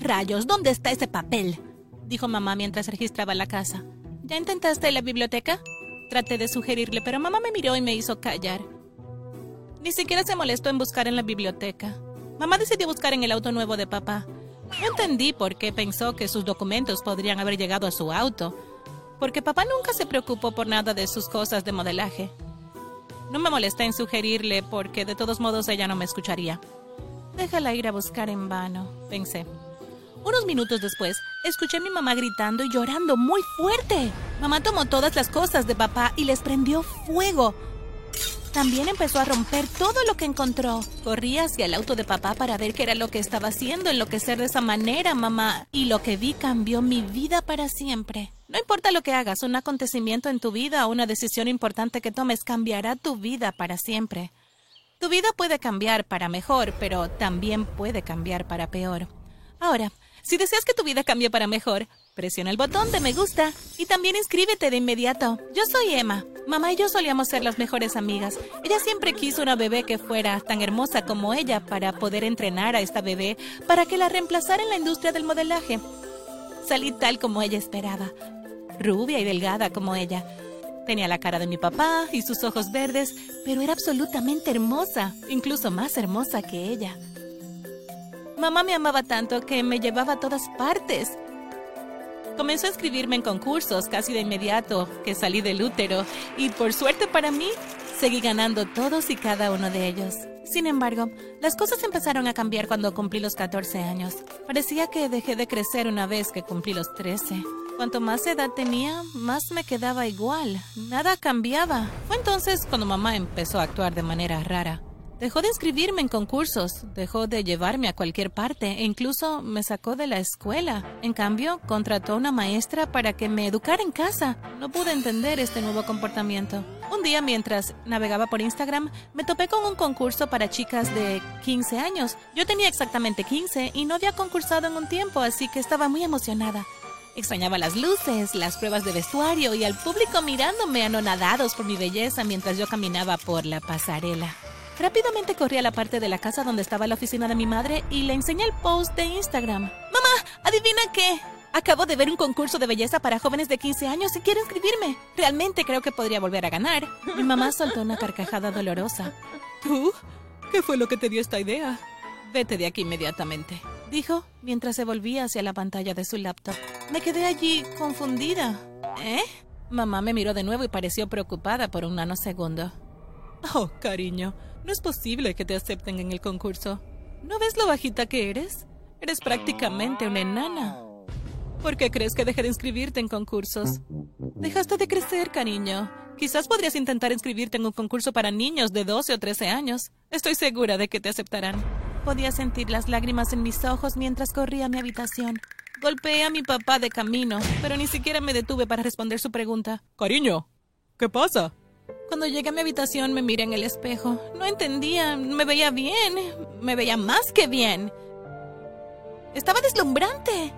Rayos, ¿dónde está ese papel? dijo mamá mientras registraba la casa. ¿Ya intentaste la biblioteca? Traté de sugerirle, pero mamá me miró y me hizo callar. Ni siquiera se molestó en buscar en la biblioteca. Mamá decidió buscar en el auto nuevo de papá. No entendí por qué pensó que sus documentos podrían haber llegado a su auto, porque papá nunca se preocupó por nada de sus cosas de modelaje. No me molesté en sugerirle porque de todos modos ella no me escucharía. Déjala ir a buscar en vano, pensé. Unos minutos después, escuché a mi mamá gritando y llorando muy fuerte. Mamá tomó todas las cosas de papá y les prendió fuego. También empezó a romper todo lo que encontró. Corrí hacia el auto de papá para ver qué era lo que estaba haciendo, enloquecer de esa manera, mamá. Y lo que vi cambió mi vida para siempre. No importa lo que hagas, un acontecimiento en tu vida o una decisión importante que tomes cambiará tu vida para siempre. Tu vida puede cambiar para mejor, pero también puede cambiar para peor. Ahora, si deseas que tu vida cambie para mejor, presiona el botón de me gusta y también inscríbete de inmediato. Yo soy Emma. Mamá y yo solíamos ser las mejores amigas. Ella siempre quiso una bebé que fuera tan hermosa como ella para poder entrenar a esta bebé para que la reemplazara en la industria del modelaje. Salí tal como ella esperaba, rubia y delgada como ella. Tenía la cara de mi papá y sus ojos verdes, pero era absolutamente hermosa, incluso más hermosa que ella. Mamá me amaba tanto que me llevaba a todas partes. Comenzó a escribirme en concursos casi de inmediato que salí del útero y por suerte para mí seguí ganando todos y cada uno de ellos. Sin embargo, las cosas empezaron a cambiar cuando cumplí los 14 años. Parecía que dejé de crecer una vez que cumplí los 13. Cuanto más edad tenía, más me quedaba igual. Nada cambiaba. Fue entonces cuando mamá empezó a actuar de manera rara. Dejó de inscribirme en concursos, dejó de llevarme a cualquier parte e incluso me sacó de la escuela. En cambio, contrató a una maestra para que me educara en casa. No pude entender este nuevo comportamiento. Un día mientras navegaba por Instagram, me topé con un concurso para chicas de 15 años. Yo tenía exactamente 15 y no había concursado en un tiempo, así que estaba muy emocionada. Extrañaba las luces, las pruebas de vestuario y al público mirándome anonadados por mi belleza mientras yo caminaba por la pasarela. Rápidamente corrí a la parte de la casa donde estaba la oficina de mi madre y le enseñé el post de Instagram. Mamá, adivina qué. Acabo de ver un concurso de belleza para jóvenes de 15 años y quiero inscribirme. Realmente creo que podría volver a ganar. Mi mamá soltó una carcajada dolorosa. ¿Tú? ¿Qué fue lo que te dio esta idea? Vete de aquí inmediatamente, dijo mientras se volvía hacia la pantalla de su laptop. Me quedé allí confundida. ¿Eh? Mamá me miró de nuevo y pareció preocupada por un nanosegundo. Oh, cariño, no es posible que te acepten en el concurso. ¿No ves lo bajita que eres? Eres prácticamente una enana. ¿Por qué crees que dejé de inscribirte en concursos? Dejaste de crecer, cariño. Quizás podrías intentar inscribirte en un concurso para niños de 12 o 13 años. Estoy segura de que te aceptarán. Podía sentir las lágrimas en mis ojos mientras corría a mi habitación. Golpeé a mi papá de camino, pero ni siquiera me detuve para responder su pregunta. Cariño, ¿qué pasa? Cuando llegué a mi habitación me miré en el espejo. No entendía, me veía bien, me veía más que bien. Estaba deslumbrante.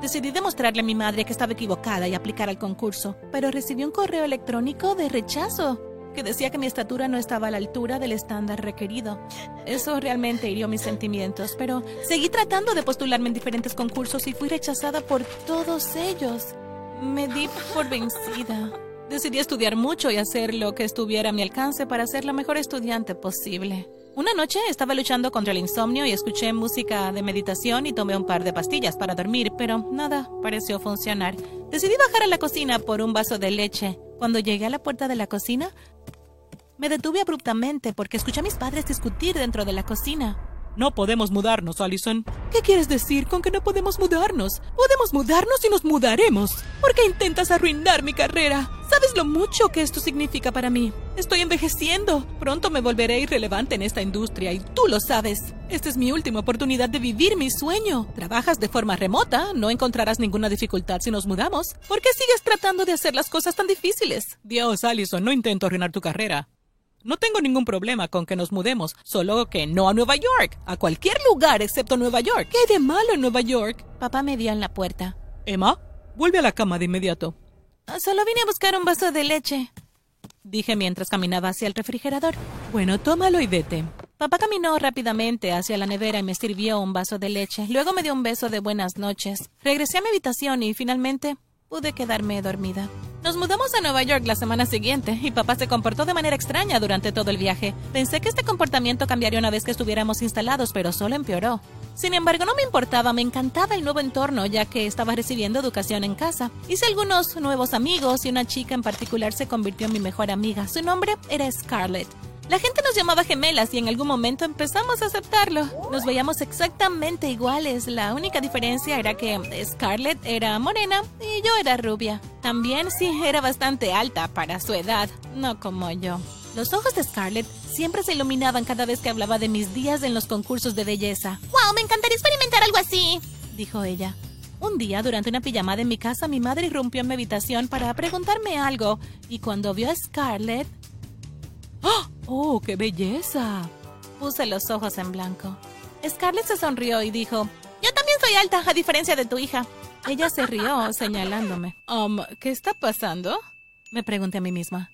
Decidí demostrarle a mi madre que estaba equivocada y aplicar al concurso, pero recibí un correo electrónico de rechazo que decía que mi estatura no estaba a la altura del estándar requerido. Eso realmente hirió mis sentimientos, pero seguí tratando de postularme en diferentes concursos y fui rechazada por todos ellos. Me di por vencida. Decidí estudiar mucho y hacer lo que estuviera a mi alcance para ser la mejor estudiante posible. Una noche estaba luchando contra el insomnio y escuché música de meditación y tomé un par de pastillas para dormir, pero nada pareció funcionar. Decidí bajar a la cocina por un vaso de leche. Cuando llegué a la puerta de la cocina, me detuve abruptamente porque escuché a mis padres discutir dentro de la cocina. No podemos mudarnos, Allison. ¿Qué quieres decir con que no podemos mudarnos? Podemos mudarnos y nos mudaremos. ¿Por qué intentas arruinar mi carrera? ¿Sabes lo mucho que esto significa para mí? Estoy envejeciendo. Pronto me volveré irrelevante en esta industria y tú lo sabes. Esta es mi última oportunidad de vivir mi sueño. Trabajas de forma remota, no encontrarás ninguna dificultad si nos mudamos. ¿Por qué sigues tratando de hacer las cosas tan difíciles? Dios, Allison, no intento arruinar tu carrera. No tengo ningún problema con que nos mudemos, solo que no a Nueva York, a cualquier lugar excepto Nueva York. ¿Qué hay de malo en Nueva York? Papá me dio en la puerta. Emma, vuelve a la cama de inmediato. Ah, solo vine a buscar un vaso de leche, dije mientras caminaba hacia el refrigerador. Bueno, tómalo y vete. Papá caminó rápidamente hacia la nevera y me sirvió un vaso de leche. Luego me dio un beso de buenas noches. Regresé a mi habitación y finalmente pude quedarme dormida. Nos mudamos a Nueva York la semana siguiente y papá se comportó de manera extraña durante todo el viaje. Pensé que este comportamiento cambiaría una vez que estuviéramos instalados, pero solo empeoró. Sin embargo, no me importaba, me encantaba el nuevo entorno ya que estaba recibiendo educación en casa. Hice algunos nuevos amigos y una chica en particular se convirtió en mi mejor amiga. Su nombre era Scarlett. La gente nos llamaba gemelas y en algún momento empezamos a aceptarlo. Nos veíamos exactamente iguales. La única diferencia era que Scarlett era morena y yo era rubia. También sí era bastante alta para su edad, no como yo. Los ojos de Scarlett siempre se iluminaban cada vez que hablaba de mis días en los concursos de belleza. ¡Wow! Me encantaría experimentar algo así, dijo ella. Un día, durante una pijamada en mi casa, mi madre irrumpió en mi habitación para preguntarme algo, y cuando vio a Scarlett... ¡Oh! ¡Oh, qué belleza! Puse los ojos en blanco. Scarlett se sonrió y dijo, Yo también soy alta, a diferencia de tu hija. Ella se rió, señalándome. Um, ¿qué está pasando? Me pregunté a mí misma.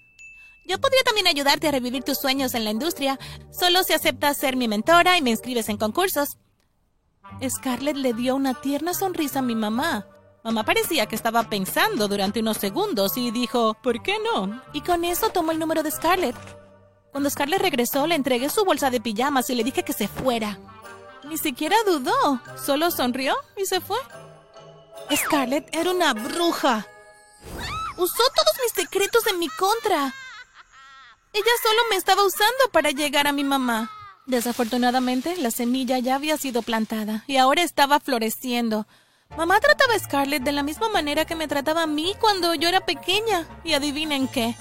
Yo podría también ayudarte a revivir tus sueños en la industria. Solo si aceptas ser mi mentora y me inscribes en concursos. Scarlett le dio una tierna sonrisa a mi mamá. Mamá parecía que estaba pensando durante unos segundos y dijo, ¿por qué no? Y con eso tomó el número de Scarlett. Cuando Scarlett regresó, le entregué su bolsa de pijamas y le dije que se fuera. Ni siquiera dudó, solo sonrió y se fue. Scarlett era una bruja. Usó todos mis secretos en mi contra. Ella solo me estaba usando para llegar a mi mamá. Desafortunadamente, la semilla ya había sido plantada y ahora estaba floreciendo. Mamá trataba a Scarlett de la misma manera que me trataba a mí cuando yo era pequeña. Y adivinen qué,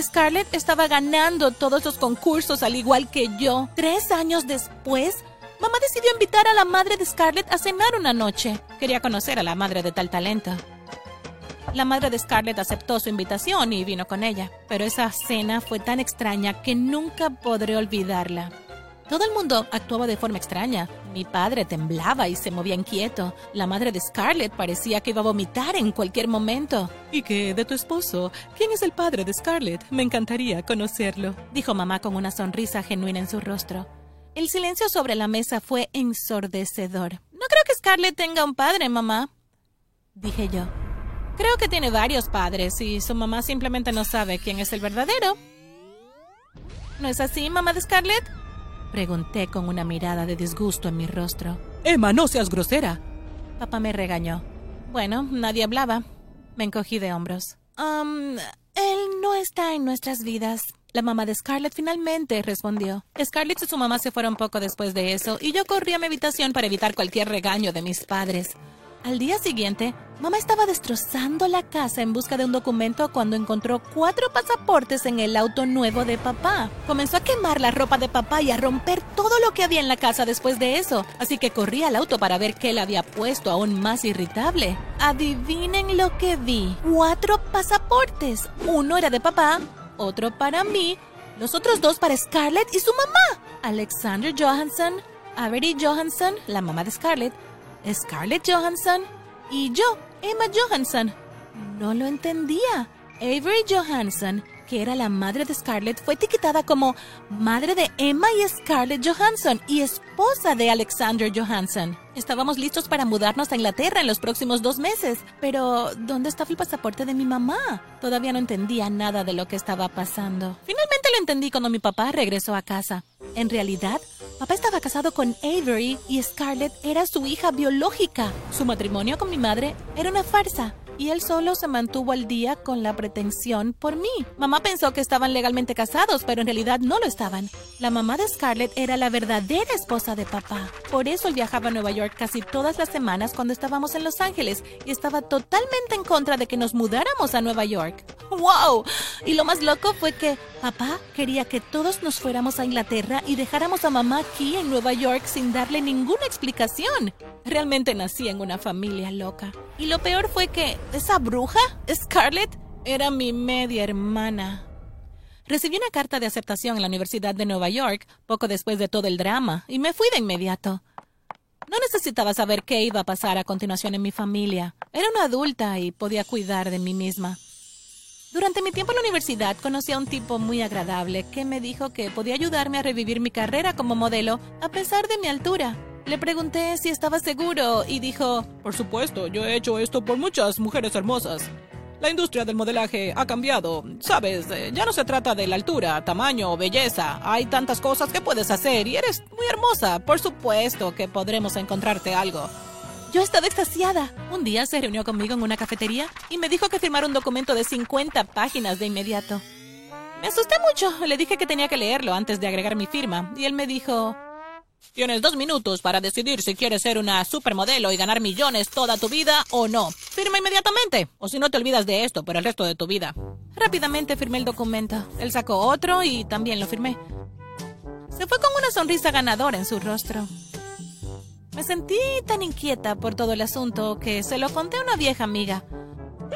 Scarlett estaba ganando todos los concursos al igual que yo. Tres años después, mamá decidió invitar a la madre de Scarlett a cenar una noche. Quería conocer a la madre de tal talento. La madre de Scarlett aceptó su invitación y vino con ella, pero esa cena fue tan extraña que nunca podré olvidarla. Todo el mundo actuaba de forma extraña. Mi padre temblaba y se movía inquieto. La madre de Scarlett parecía que iba a vomitar en cualquier momento. ¿Y qué de tu esposo? ¿Quién es el padre de Scarlett? Me encantaría conocerlo, dijo mamá con una sonrisa genuina en su rostro. El silencio sobre la mesa fue ensordecedor. No creo que Scarlett tenga un padre, mamá, dije yo. Creo que tiene varios padres y su mamá simplemente no sabe quién es el verdadero. ¿No es así, mamá de Scarlett? Pregunté con una mirada de disgusto en mi rostro. Emma, no seas grosera. Papá me regañó. Bueno, nadie hablaba. Me encogí de hombros. Um, él no está en nuestras vidas. La mamá de Scarlett finalmente respondió. Scarlett y su mamá se fueron poco después de eso, y yo corrí a mi habitación para evitar cualquier regaño de mis padres. Al día siguiente, mamá estaba destrozando la casa en busca de un documento cuando encontró cuatro pasaportes en el auto nuevo de papá. Comenzó a quemar la ropa de papá y a romper todo lo que había en la casa después de eso, así que corrí al auto para ver qué le había puesto aún más irritable. Adivinen lo que vi. Cuatro pasaportes. Uno era de papá, otro para mí, los otros dos para Scarlett y su mamá. Alexander Johansson, Avery Johansson, la mamá de Scarlett, Scarlett Johansson y yo, Emma Johansson. No lo entendía. Avery Johansson, que era la madre de Scarlett, fue etiquetada como madre de Emma y Scarlett Johansson y esposa de Alexander Johansson. Estábamos listos para mudarnos a Inglaterra en los próximos dos meses, pero ¿dónde estaba el pasaporte de mi mamá? Todavía no entendía nada de lo que estaba pasando. Finalmente lo entendí cuando mi papá regresó a casa. En realidad, Papá estaba casado con Avery y Scarlett era su hija biológica. Su matrimonio con mi madre era una farsa y él solo se mantuvo al día con la pretensión por mí. Mamá pensó que estaban legalmente casados, pero en realidad no lo estaban. La mamá de Scarlett era la verdadera esposa de papá. Por eso él viajaba a Nueva York casi todas las semanas cuando estábamos en Los Ángeles y estaba totalmente en contra de que nos mudáramos a Nueva York. ¡Wow! Y lo más loco fue que papá quería que todos nos fuéramos a Inglaterra y dejáramos a mamá aquí en Nueva York sin darle ninguna explicación. Realmente nací en una familia loca. Y lo peor fue que esa bruja, Scarlett, era mi media hermana. Recibí una carta de aceptación en la Universidad de Nueva York poco después de todo el drama y me fui de inmediato. No necesitaba saber qué iba a pasar a continuación en mi familia. Era una adulta y podía cuidar de mí misma. Durante mi tiempo en la universidad conocí a un tipo muy agradable que me dijo que podía ayudarme a revivir mi carrera como modelo a pesar de mi altura. Le pregunté si estaba seguro y dijo, Por supuesto, yo he hecho esto por muchas mujeres hermosas. La industria del modelaje ha cambiado. Sabes, eh, ya no se trata de la altura, tamaño o belleza. Hay tantas cosas que puedes hacer y eres muy hermosa. Por supuesto que podremos encontrarte algo. Yo estaba extasiada. Un día se reunió conmigo en una cafetería y me dijo que firmara un documento de 50 páginas de inmediato. Me asusté mucho. Le dije que tenía que leerlo antes de agregar mi firma y él me dijo, Tienes dos minutos para decidir si quieres ser una supermodelo y ganar millones toda tu vida o no. Firma inmediatamente, o si no te olvidas de esto por el resto de tu vida. Rápidamente firmé el documento. Él sacó otro y también lo firmé. Se fue con una sonrisa ganadora en su rostro. Me sentí tan inquieta por todo el asunto que se lo conté a una vieja amiga.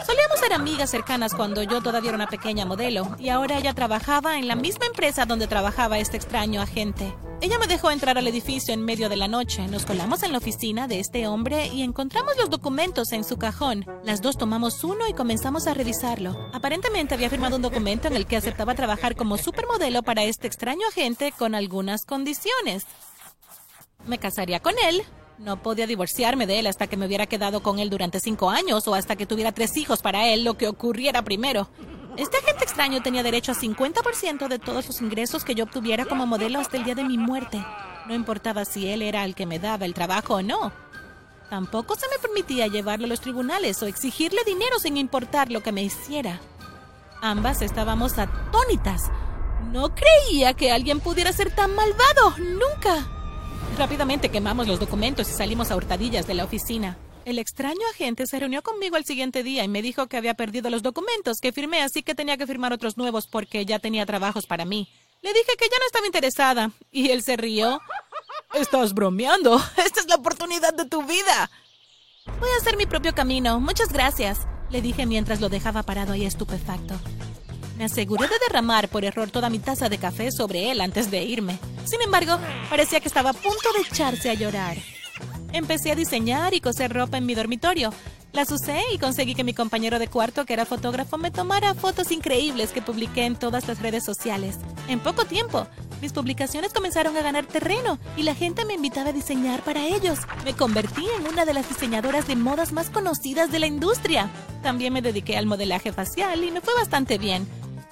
Solíamos ser amigas cercanas cuando yo todavía era una pequeña modelo y ahora ella trabajaba en la misma empresa donde trabajaba este extraño agente. Ella me dejó entrar al edificio en medio de la noche. Nos colamos en la oficina de este hombre y encontramos los documentos en su cajón. Las dos tomamos uno y comenzamos a revisarlo. Aparentemente había firmado un documento en el que aceptaba trabajar como supermodelo para este extraño agente con algunas condiciones. Me casaría con él. No podía divorciarme de él hasta que me hubiera quedado con él durante cinco años o hasta que tuviera tres hijos para él, lo que ocurriera primero. Este agente extraño tenía derecho a 50% de todos los ingresos que yo obtuviera como modelo hasta el día de mi muerte. No importaba si él era el que me daba el trabajo o no. Tampoco se me permitía llevarlo a los tribunales o exigirle dinero sin importar lo que me hiciera. Ambas estábamos atónitas. No creía que alguien pudiera ser tan malvado. Nunca. Rápidamente quemamos los documentos y salimos a hurtadillas de la oficina. El extraño agente se reunió conmigo al siguiente día y me dijo que había perdido los documentos que firmé, así que tenía que firmar otros nuevos porque ya tenía trabajos para mí. Le dije que ya no estaba interesada y él se rió. Estás bromeando. Esta es la oportunidad de tu vida. Voy a hacer mi propio camino. Muchas gracias, le dije mientras lo dejaba parado ahí estupefacto. Me aseguré de derramar por error toda mi taza de café sobre él antes de irme. Sin embargo, parecía que estaba a punto de echarse a llorar. Empecé a diseñar y coser ropa en mi dormitorio. Las usé y conseguí que mi compañero de cuarto, que era fotógrafo, me tomara fotos increíbles que publiqué en todas las redes sociales. En poco tiempo, mis publicaciones comenzaron a ganar terreno y la gente me invitaba a diseñar para ellos. Me convertí en una de las diseñadoras de modas más conocidas de la industria. También me dediqué al modelaje facial y me fue bastante bien.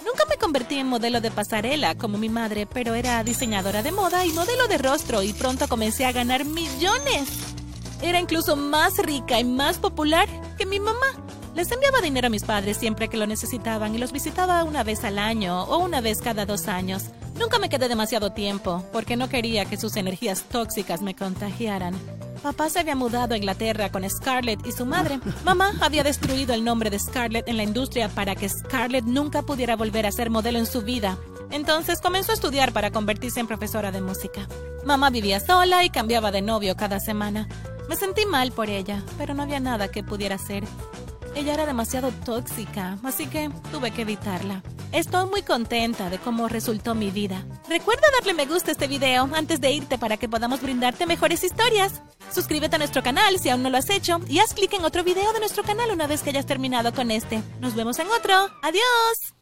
Nunca me convertí en modelo de pasarela como mi madre, pero era diseñadora de moda y modelo de rostro y pronto comencé a ganar millones. Era incluso más rica y más popular que mi mamá. Les enviaba dinero a mis padres siempre que lo necesitaban y los visitaba una vez al año o una vez cada dos años. Nunca me quedé demasiado tiempo porque no quería que sus energías tóxicas me contagiaran. Papá se había mudado a Inglaterra con Scarlett y su madre. Mamá había destruido el nombre de Scarlett en la industria para que Scarlett nunca pudiera volver a ser modelo en su vida. Entonces comenzó a estudiar para convertirse en profesora de música. Mamá vivía sola y cambiaba de novio cada semana. Me sentí mal por ella, pero no había nada que pudiera hacer. Ella era demasiado tóxica, así que tuve que evitarla. Estoy muy contenta de cómo resultó mi vida. Recuerda darle me gusta a este video antes de irte para que podamos brindarte mejores historias. Suscríbete a nuestro canal si aún no lo has hecho y haz clic en otro video de nuestro canal una vez que hayas terminado con este. Nos vemos en otro. ¡Adiós!